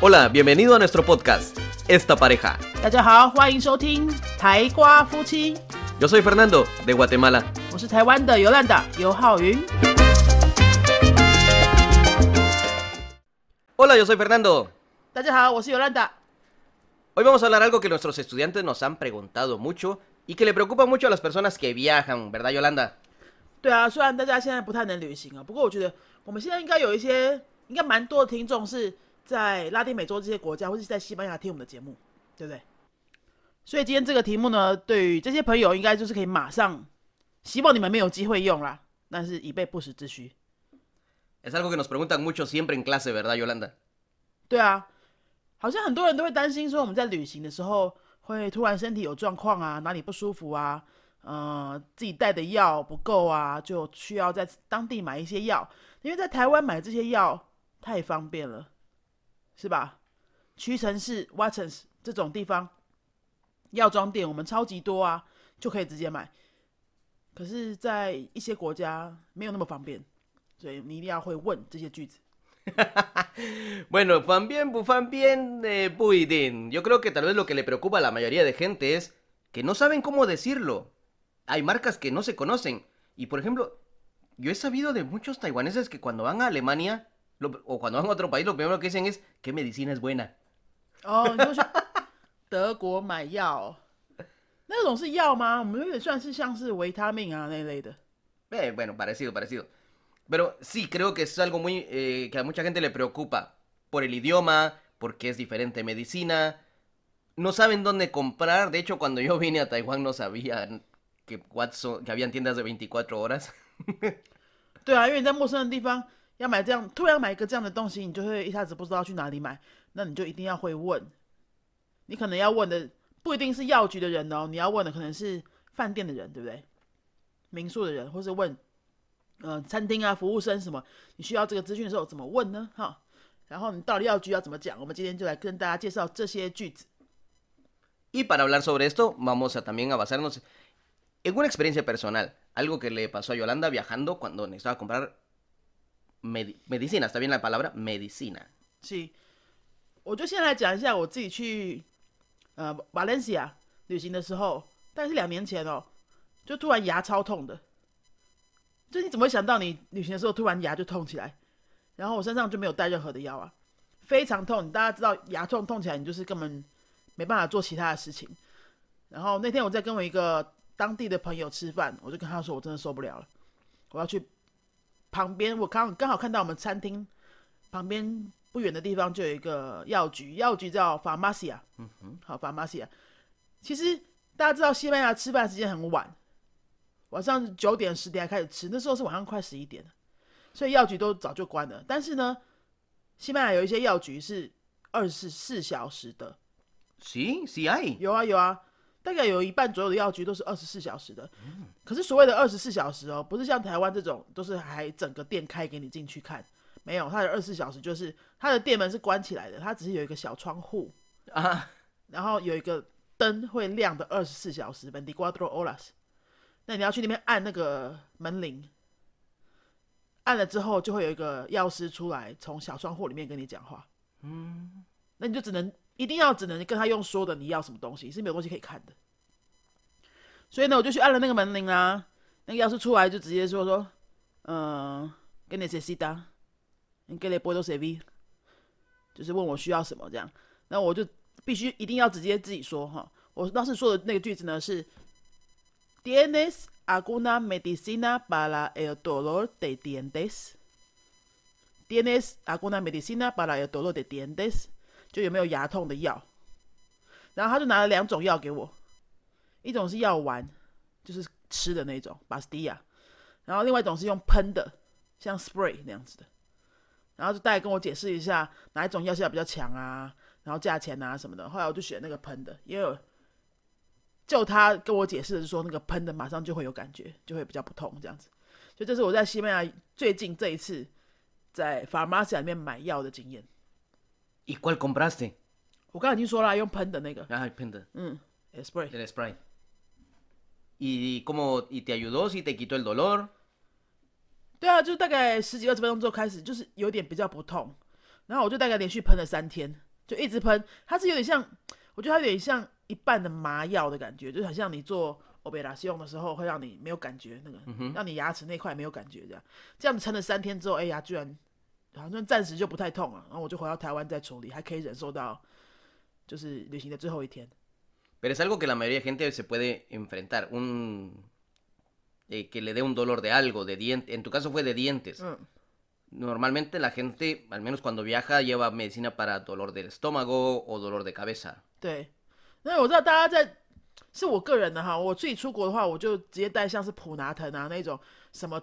Hola, bienvenido a nuestro podcast, Esta Pareja. 大家好，欢迎收听台瓜夫妻， Yo soy Fernando, de Guatemala. 我是台湾的尤兰达尤浩云。 Hola, yo soy Fernando. 大家好，我是尤兰达。 Hoy vamos a hablar algo que nuestros estudiantes nos han preguntado mucho y que le preocupa mucho a las personas que viajan, ¿verdad, Yolanda? 对啊，虽然大家现在不太能旅行啊，不过我觉得我们现在应该有一些，应该蛮多的听众是 在拉丁美洲这些国家，或是在西班牙听我们的节目，对不对？所以今天这个题目呢，对于这些朋友，应该就是可以马上，希望你们没有机会用啦，但是以备不时之需。Es algo que nos preguntan mucho siempre en clase, ¿verdad, Yolanda? 对啊，好像很多人都会担心说我们在旅行的时候会突然身体有状况啊，哪里不舒服啊，呃，自己带的药不够啊，就需要在当地买一些药，因为在台湾买这些药太方便了，是吧？屈臣氏、Watsons 这种地方药妆店我们超级多啊，就可以直接买。可是，在一些国家没有那么方便，所以你一定要会问这些句子。Bueno, fan bien, bufan bien, eh, puidin. Yo creo que tal vez lo que le preocupa a la mayoría de gente es que no saben cómo decirlo. Hay marcas que no se conocen. Y por ejemplo, yo he sabido de muchos taiwaneses que cuando van a Alemania lo- o cuando van a otro país, lo primero que dicen es qué medicina es buena. 哦，你就去德国买药，那种是药吗？我们有点算是像是维他命啊那一类的。 Eh, bueno, parecido, parecido. Pero sí, creo que es algo muy eh, que a mucha gente le preocupa por el idioma, porque es diferente medicina. No saben dónde comprar. De hecho, cuando yo vine a Taiwán no sabían que, Watson, que habían tiendas de 24 horas. 对啊，因为你在陌生的地方 要买这样，突然买一个这样的东西，你就会一下子不知道去哪里买，那你就一定要会问。你可能要问的不一定是药局的人哦，你要问的可能是饭店的人，对不对？民宿的人，或是问呃餐厅啊服务生什么，你需要这个资讯的时候怎么问呢？哈，然后你到了药局要怎么讲？我们今天就来跟大家介绍这些句子。Y para hablar sobre esto, vamos a también a basarnos en una experiencia personal. Algo que le pasó a Yolanda viajando cuando necesitaba comprar medi- medicina. ¿Está bien la palabra? Medicina. 是，我就先来讲一下我自己去呃瓦伦西亚旅行的时候，大概是两年前哦，就突然牙超痛的。就你怎么会想到你旅行的时候突然牙就痛起来？然后我身上就没有带任何的药啊，非常痛。大家知道牙痛痛起来，你就是根本没办法做其他的事情。然后那天我在跟我一个当地的朋友吃饭，我就跟他说我真的受不了了，我要去旁边，我刚刚好看到我们餐厅旁边不远的地方就有一个药局，药局叫 Pharmacia，嗯哼，好 Pharmacia。其实大家知道西班牙吃饭时间很晚，晚上九点十点才开始吃，那时候是晚上快十一点了，所以药局都早就关了。但是呢，西班牙有一些药局是二十四小时的，Sí, sí hay. 有啊有啊，大概有一半左右的药局都是二十四小时的。可是所谓的二十四小时哦，不是像台湾这种都是还整个店开给你进去看，没有，它的二十四小时就是它的店门是关起来的，它只是有一个小窗户，Ah, 然后有一个灯会亮的二十四小时 e。那你要去那边按那个门铃，按了之后就会有一个药师出来，从小窗户里面跟你讲话。嗯，那你就只能一定要只能跟他用说的，你要什么东西是没有东西可以看的。所以呢，我就去按了那个门铃啦。那个药师出来就直接说说，嗯、跟你 necesita，你给你 puedo servir，就是问我需要什么这样。那我就必须一定要直接自己说哈。我当时说的那个句子呢是，¿Tienes alguna medicina para el dolor de dientes？¿Tienes alguna medicina para el dolor de dientes？就有没有牙痛的药？然后他就拿了两种药给我，一种是药丸，就是吃的那种巴斯蒂亚，然后另外一种是用喷的，像 spray 那样子的。然后就大概跟我解释一下哪一种药效比较强啊，然后价钱啊什么的。后来我就选那个喷的，因为就他跟我解释的是说那个喷的马上就会有感觉，就会比较不痛这样子。所以这是我在西班牙最近这一次在 pharmacy 里面买药的经验。¿Y cuál compraste? 我刚才已经说了，用喷的那个，Ah, penda, 嗯，spray。el spray. ¿Y cómo y te ayudó? ¿Si te quitó el dolor? 对啊，就大概十几二十分钟之后开始，就是有点比较不痛，然后我就大概连续喷了三天，就一直喷，它是有点像，我觉得它有点像一半的麻药的感觉，就是很像你做欧贝拉西用的时候会让你没有感觉，那个、让你牙齿那块没有感觉这样。这样子撑了三天之后，哎呀，居然好像暂时就不太痛了，然后我就回到台湾再处理，还可以忍受到就是旅行的最后一天。Pero es algo que la mayoría de gente se puede enfrentar. Un. eh, que le dé un dolor de algo, de dientes. En tu caso fue de dientes. 嗯，Normalmente la gente, al menos cuando viaja, lleva medicina para dolor del estómago o dolor de cabeza. 对。那我知道大家在，是我个人的哈，我自己出国的话，我就直接带像是普拿疼啊那种什么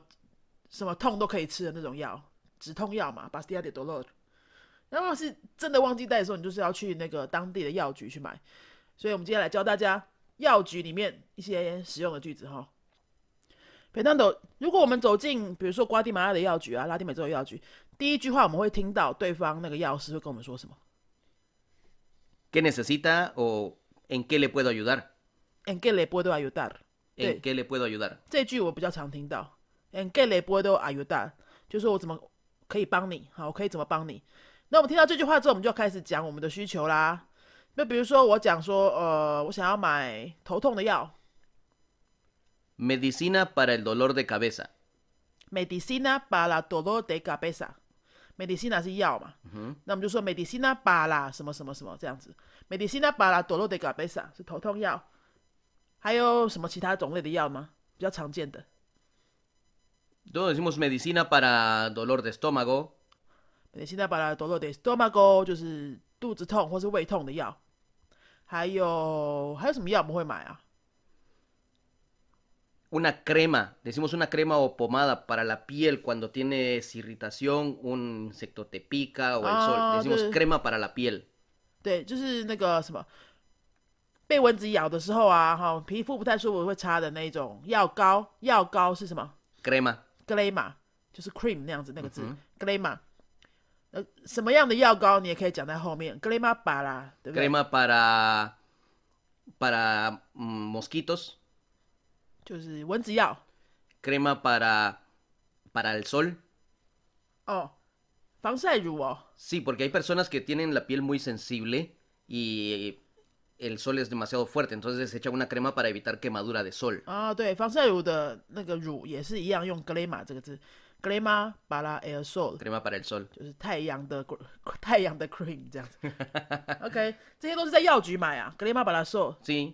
什么痛都可以吃的那种药，止痛药嘛，，Bastia de Dolor。然后是真的忘记带的时候，你就是要去那个当地的药局去买。所以我们今天来教大家药局里面一些实用的句子哈。北丹斗，如果我们走进比如说瓜地马拉的药局啊，拉丁美洲的药局，第一句话我们会听到对方那个药师会跟我们说什么 ¿Qué necesita o en qué le puedo ayudar? ¿En qué le puedo ayudar？¿En qué le puedo ayudar? 这句我比较常听到，en qué le puedo ayudar，就是说我怎么可以帮你，好，我可以怎么帮你。那我们听到这句话之后，我们就开始讲我们的需求啦。那比如说我讲说，呃，我想要买头痛的药 Medicina para el dolor de cabeza.，medicina para dolor de cabeza，medicina 是药嘛，嗯那我们就说 medicina para 什么什么什么这样子，medicina para dolor de cabeza 是头痛药。还有什么其他种类的药吗？比较常见的 Todos decimos medicina para dolor de estómago, medicina para dolor de estómago 就是肚子痛或是胃痛的药。还有还有什么药我们会买啊？ una crema, decimos una crema o pomada para la piel cuando tienes irritación, un insecto te pica o el Ah, sol. Decimos sí. crema para la piel. 对，就是那个什么，被蚊子咬的时候啊，哈，皮肤不太舒服会擦的那种药膏。药膏是什么 Crema. ？glema，就是 cream 那样子那个字、glema。呃，什么样的药膏你也可以讲在后面，glema 把啦，对不对 Crema para para mm, mosquitos, 就是蚊子药 crema para para el sol. 哦，防晒乳哦， Sí, porque hay personas que tienen la piel muy sensible y el sol es demasiado fuerte, entonces se echa una crema para evitar quemadura de sol. 啊，对，防晒乳的那个乳也是一样，用 glema 这个字，glema 把啦 aerosol， Crema para el sol. 就是太阳的 gr- 太阳的 cream 这样子。OK，这些都是在药局买啊，glema 把啦 sol， Sí.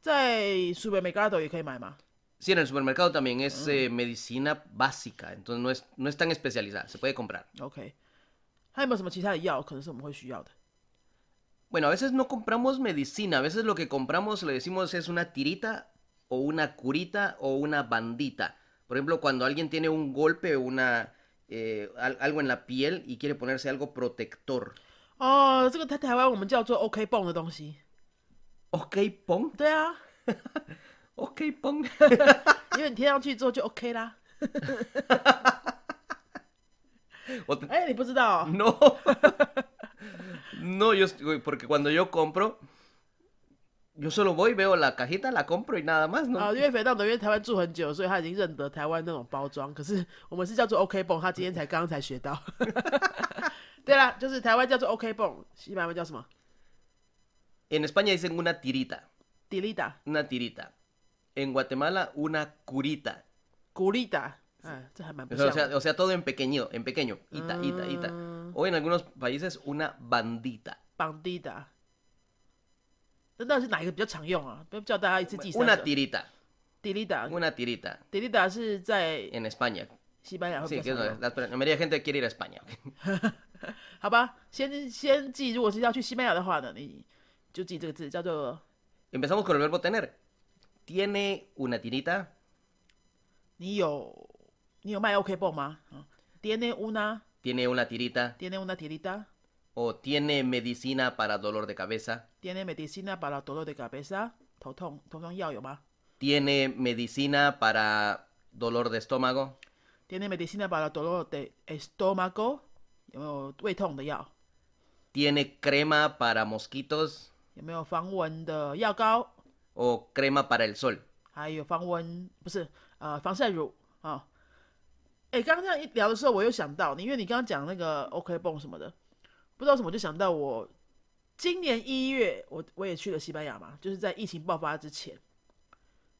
在 supermercado 也可以买吗？ Sí, en el supermercado también es eh, medicina básica, entonces no es, no es tan especializada, se puede comprar. OK，还有没有什么其他的药可能是我们会需要的？ Bueno, a veces no compramos medicina, a veces lo que compramos le decimos es una tirita o una curita o una bandita. Por ejemplo, cuando alguien tiene un golpe o una, eh, al- algo en la piel y quiere ponerse algo protector. 哦，这个在台湾我们叫做 OK 泵的东西。 Ok, pong, 对啊， ok, pong. 因为你贴上去之后就 OK 啦。 O te- 哎，你不知道、哦？ No. No, yo, porque cuando yo compro, yo solo voy, veo la cajita, la compro y nada más, ¿no? 啊，因为肥皂因为台湾住很久，所以他已经认得台湾那种包装。可是我们是叫做 OK 泵，他今天才刚刚才学到。对啦，就是台湾叫做 OK 泵，西班牙文叫什么 En España dicen una tirita, ？Dilida、 una tirita. En Guatemala, una curita. 古力达。哎，这还蛮不 O 像 sea, 的。 o sea, todo en pequeño, en pequeño. Ita, ita, ita. O en algunos países, una bandita. 绑迪达。那到底是哪一个比较常用啊？不要叫大家一次记三 Una 个。 tirita, Dilida， una tirita. 迪丽达是在 En España. 西班牙会 Sí, 比 que 较常用。 la, la mayoría de gente quiere ir a España. 好吧，先先记，如果是要去西班牙的话呢，你就记这个字，叫做 Empezamos con el verbo tener. Tiene una tirita. 你有你有卖 OK 泵吗？啊，Tiene una Tiene una tirita. tiene una tirita O tiene medicina para dolor de cabeza. tiene medicina para dolor de cabeza 头痛头痛药有吗 Tiene medicina para dolor de estómago. ？Tiene medicina para dolor de estómago 有没有胃痛的药？ Tiene crema para mosquitos. 有没有防蚊的药膏？ O crema para el sol. 还有防蚊不是呃防晒乳啊？ 哎、刚刚这样一聊的时候，我又想到你，因为你刚刚讲那个 OK 泵什么的，不知道什么就想到我今年一月，我我也去了西班牙嘛，就是在疫情爆发之前，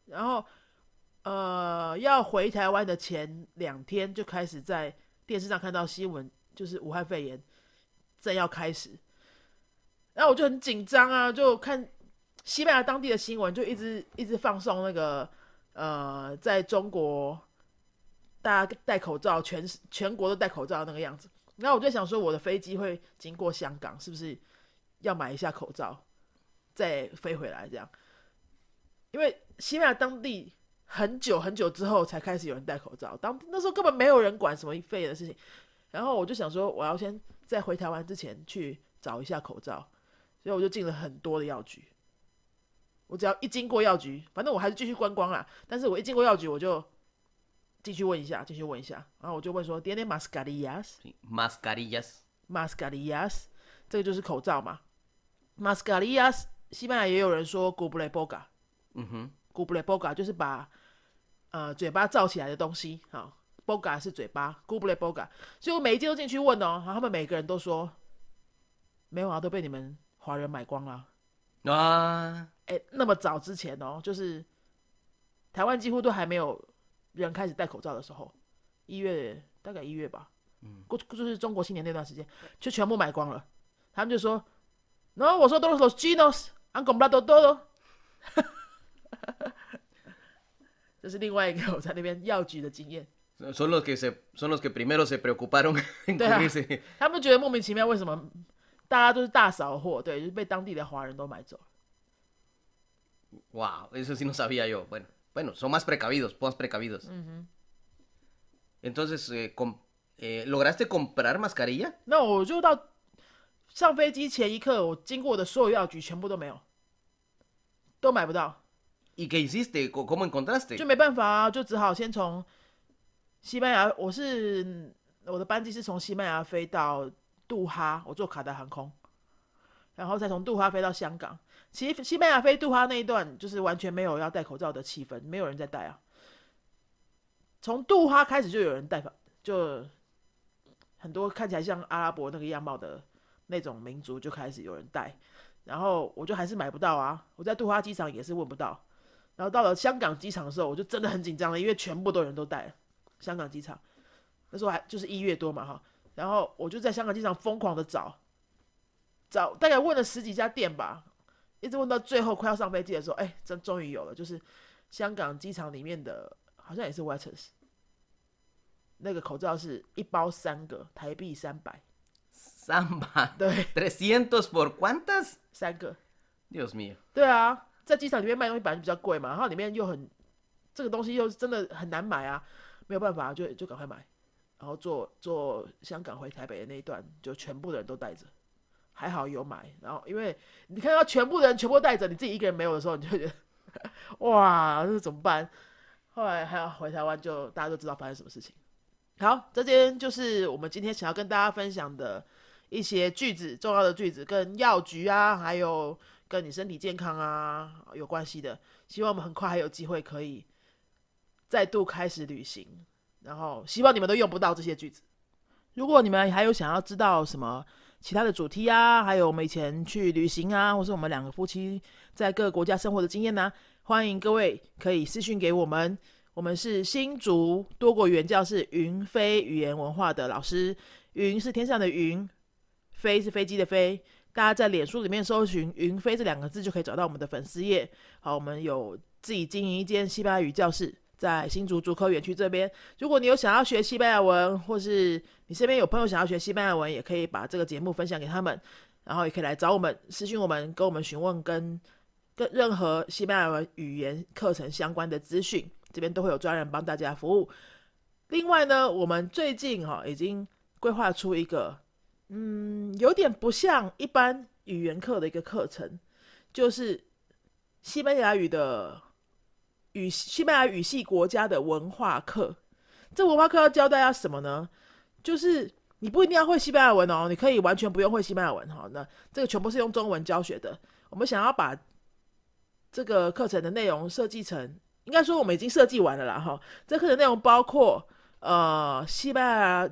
然后呃要回台湾的前两天就开始在电视上看到新闻，就是武汉肺炎正要开始，然后我就很紧张啊，就看西班牙当地的新闻，就一直一直放送那个呃在中国大家戴口罩，全全国都戴口罩那个样子。然后我就想说，我的飞机会经过香港，是不是要买一下口罩，再飞回来这样？因为西班牙当地很久很久之后才开始有人戴口罩，当那时候根本没有人管什么肺炎的事情。然后我就想说，我要先在回台湾之前去找一下口罩，所以我就进了很多的药局。我只要一经过药局，反正我还是继续观光啦。但是我一经过药局，我就。继续问一下，继续问一下，然后我就问说：“Tiene mascarillas？”“mascarillas”，mascarillas，这个就是口罩嘛。mascarillas，西班牙也有人说 g u b l e b o g a。嗯哼 g u b l e b o g a 就是把呃嘴巴罩起来的东西。好 b o g a 是嘴巴 g u b l e b o g a。所以我每一届都进去问哦，然后他们每个人都说没有啊，都被你们华人买光了。啊，哎，那么早之前哦，就是台湾几乎都还没有。人开始戴口罩的时候，一月大概一月吧，嗯，过就是中国新年那段时间，就全部买光了。他们就说，然后我说都是 los chinos，han comprado todo。这是另外一个我在那边药局的经验。Son los que se son los que primero se preocuparon en cubrirse。他们觉得莫名其妙，为什么大家都是大扫货？对，就是被当地的华人都买走了。Wow, eso sí no sabía yo. Bueno. Bueno, son más precavidos, más precavidos. Entonces, eh, eh, ¿lograste comprar mascarilla? No, 我就到上飞机前一刻，我经过的所有药局全部都没有，都买不到。¿Y qué hiciste? ¿Cómo encontraste? 就没办法啊，就只好先从西班牙，我是我的班机是从西班牙飞到杜哈，我坐卡达航空，然后再从杜哈飞到香港。其实西班牙飞杜哈那一段就是完全没有要戴口罩的气氛，没有人在戴啊。从杜哈开始就有人戴，就很多看起来像阿拉伯那个样貌的那种民族就开始有人戴，然后我就还是买不到啊。我在杜哈机场也是问不到，然后到了香港机场的时候，我就真的很紧张了，因为全部都人都戴。香港机场那时候还就是一月多嘛哈，然后我就在香港机场疯狂的找，找大概问了十几家店吧。一直问到最后快要上飞机的时候，哎，真终于有了，就是香港机场里面的，好像也是 Waters，那个口罩是一包三个，台币三百，三百，对，trescientos por cuántas？三个，Dios mío。对啊，在机场里面卖东西本来就比较贵嘛，然后里面又很，这个东西又真的很难买啊，没有办法，就就赶快买，然后坐坐香港回台北的那一段，就全部的人都带着。还好有买，然后因为你看到全部人全部带着，你自己一个人没有的时候，你就觉得 哇，这怎么办？后来还要回台湾，就大家都知道发生什么事情。好，这边就是我们今天想要跟大家分享的一些句子，重要的句子，跟药局啊，还有跟你身体健康啊有关系的。希望我们很快还有机会可以再度开始旅行，然后希望你们都用不到这些句子。如果你们还有想要知道什么？其他的主题啊，还有我们以前去旅行啊，或是我们两个夫妻在各个国家生活的经验呢，欢迎各位可以私讯给我们。我们是新竹多国语言教室云飞语言文化的老师，云是天上的云，飞是飞机的飞。大家在脸书里面搜寻“云飞”这两个字，就可以找到我们的粉丝页。好，我们有自己经营一间西班牙语教室。在新竹竹科园区这边，如果你有想要学西班牙文，或是你身边有朋友想要学西班牙文，也可以把这个节目分享给他们，然后也可以来找我们私讯我们，跟我们询问跟跟任何西班牙文语言课程相关的资讯，这边都会有专人帮大家服务。另外呢，我们最近哈已经规划出一个，嗯，有点不像一般语言课的一个课程，就是西班牙语的。语西班牙语系国家的文化课，这文化课要教大家什么呢？就是你不一定要会西班牙文哦，你可以完全不用会西班牙文哈。那这个全部是用中文教学的。我们想要把这个课程的内容设计成，应该说我们已经设计完了啦哈。这课程内容包括呃西班牙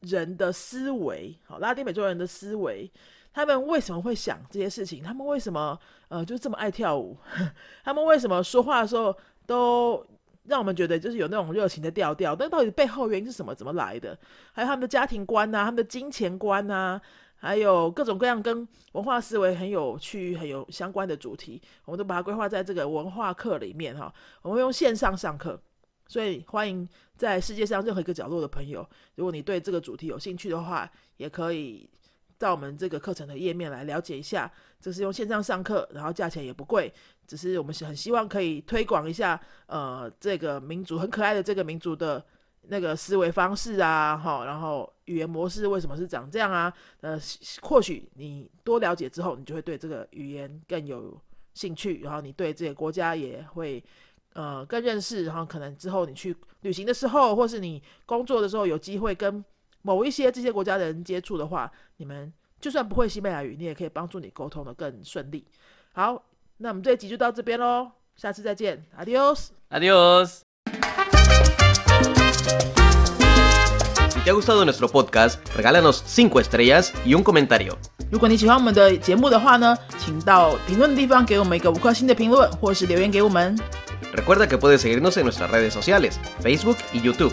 人的思维，好，拉丁美洲人的思维，他们为什么会想这些事情？他们为什么呃就这么爱跳舞？他们为什么说话的时候都让我们觉得就是有那种热情的调调？但到底背后原因是什么？怎么来的？还有他们的家庭观呐，他们的金钱观呐，还有各种各样跟文化思维很有趣、很有相关的主题，我们都把它规划在这个文化课里面哈。我们用线上上课。所以，欢迎在世界上任何一个角落的朋友，如果你对这个主题有兴趣的话，也可以到我们这个课程的页面来了解一下。这是用线上上课，然后价钱也不贵，只是我们很希望可以推广一下，呃，这个民族很可爱的这个民族的那个思维方式啊，哈，然后语言模式为什么是长这样啊？呃，或许你多了解之后，你就会对这个语言更有兴趣，然后你对这个国家也会。呃，更认识，然后可能之后你去旅行的时候，或是你工作的时候，有机会跟某一些这些国家的人接触的话，你们就算不会西班牙语，你也可以帮助你沟通的更顺利。好，那我们这一集就到这边喽，下次再见，Adios，Adios。Si te ha gustado nuestro podcast, regálanos cinco estrellas y un comentario. 如果你喜欢我们的节目的话呢，请到评论的地方给我们一个五颗星的评论，或是留言给我们。Recuerda que puedes seguirnos en nuestras redes sociales, Facebook y YouTube.